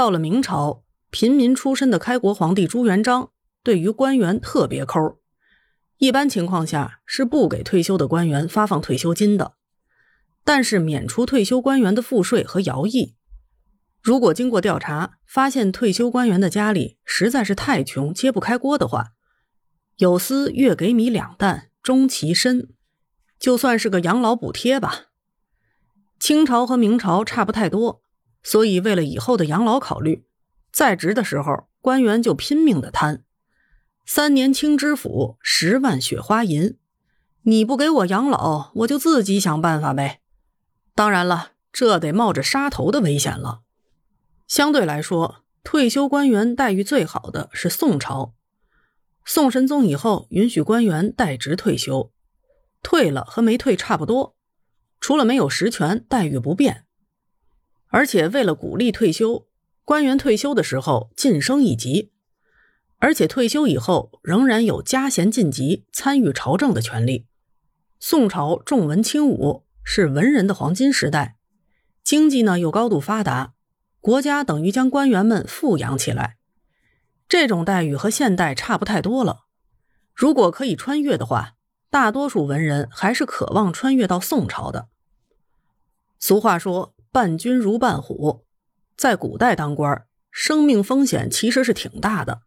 到了明朝，平民出身的开国皇帝朱元璋对于官员特别抠，一般情况下是不给退休的官员发放退休金的，但是免除退休官员的赋税和徭役。如果经过调查发现退休官员的家里实在是太穷，揭不开锅的话，有司月给米两担，终其身，就算是个养老补贴吧。清朝和明朝差不太多，所以为了以后的养老考虑，在职的时候官员就拼命的贪，三年清知府，十万雪花银，你不给我养老，我就自己想办法呗。当然了，这得冒着杀头的危险了。相对来说，退休官员待遇最好的是宋朝。宋神宗以后允许官员代职退休，退了和没退差不多，除了没有实权，待遇不变。而且为了鼓励退休，官员退休的时候晋升一级，而且退休以后仍然有加衔晋级、参与朝政的权利。宋朝重文轻武，是文人的黄金时代，经济呢又高度发达。国家等于将官员们富养起来，这种待遇和现代差不太多了。如果可以穿越的话，大多数文人还是渴望穿越到宋朝的。俗话说“伴君如伴虎”，在古代当官，生命风险其实是挺大的。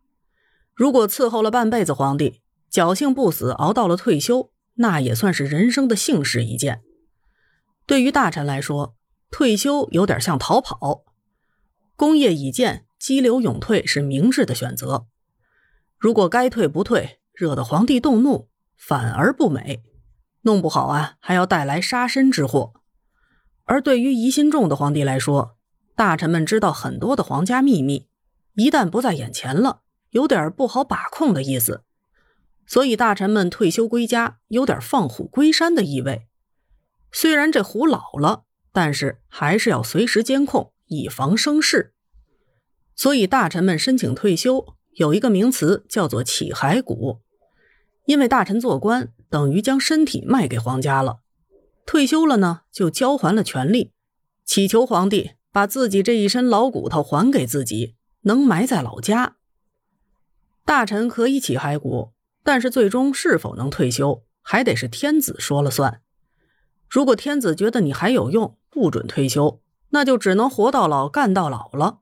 如果伺候了半辈子皇帝，侥幸不死，熬到了退休，那也算是人生的幸事一件。对于大臣来说，退休有点像逃跑。功业已建，激流勇退是明智的选择。如果该退不退，惹得皇帝动怒，反而不美，弄不好啊，还要带来杀身之祸。而对于疑心重的皇帝来说，大臣们知道很多的皇家秘密，一旦不在眼前了，有点不好把控的意思。所以大臣们退休归家，有点放虎归山的意味。虽然这虎老了，但是还是要随时监控。以防生事，所以大臣们申请退休有一个名词叫做起骸骨，因为大臣做官等于将身体卖给皇家了，退休了呢就交还了权利，祈求皇帝把自己这一身老骨头还给自己，能埋在老家。大臣可以起骸骨，但是最终是否能退休，还得是天子说了算。如果天子觉得你还有用，不准退休。那就只能活到老，干到老了。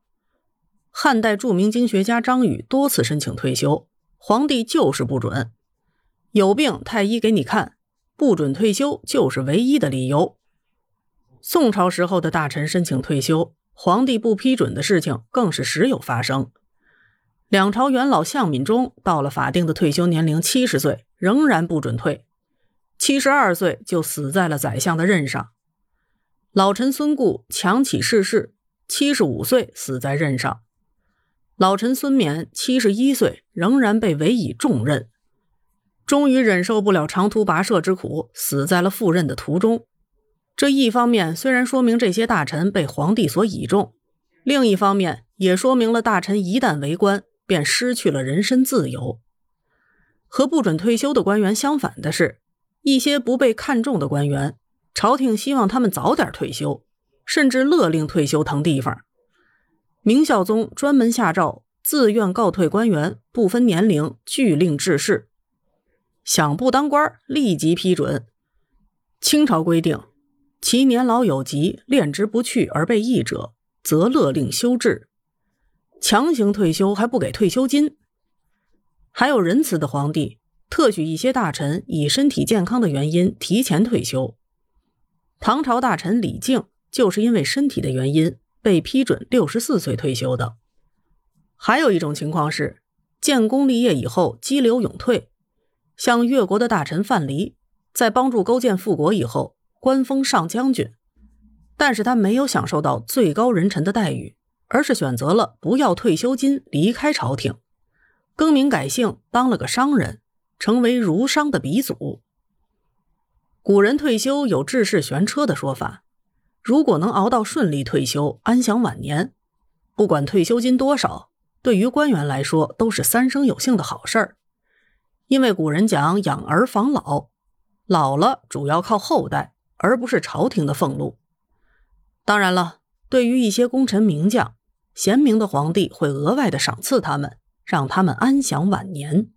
汉代著名经学家张禹多次申请退休，皇帝就是不准。有病太医给你看，不准退休就是唯一的理由。宋朝时候的大臣申请退休，皇帝不批准的事情更是时有发生。两朝元老向敏中到了法定的退休年龄七十岁，仍然不准退，七十二岁就死在了宰相的任上。老臣孙固强起逝世，七十五岁死在任上。老臣孙冕七十一岁，仍然被委以重任，终于忍受不了长途跋涉之苦，死在了赴任的途中。这一方面虽然说明这些大臣被皇帝所倚重，另一方面也说明了大臣一旦为官，便失去了人身自由。和不准退休的官员相反的是，一些不被看重的官员。朝廷希望他们早点退休，甚至勒令退休腾地方。明孝宗专门下诏，自愿告退官员，不分年龄，俱令致仕。想不当官，立即批准。清朝规定，其年老有疾，恋之不去而被役者，则勒令休治。强行退休还不给退休金。还有仁慈的皇帝，特许一些大臣以身体健康的原因提前退休。唐朝大臣李靖就是因为身体的原因被批准六十四岁退休的。还有一种情况是，建功立业以后激流勇退，像越国的大臣范蠡，在帮助勾践复国以后，官封上将军，但是他没有享受到最高人臣的待遇，而是选择了不要退休金离开朝廷，更名改姓，当了个商人，成为儒商的鼻祖。古人退休有治世悬车的说法，如果能熬到顺利退休、安享晚年，不管退休金多少，对于官员来说都是三生有幸的好事儿。因为古人讲养儿防老，老了主要靠后代，而不是朝廷的俸禄。当然了，对于一些功臣名将，贤明的皇帝会额外的赏赐他们，让他们安享晚年。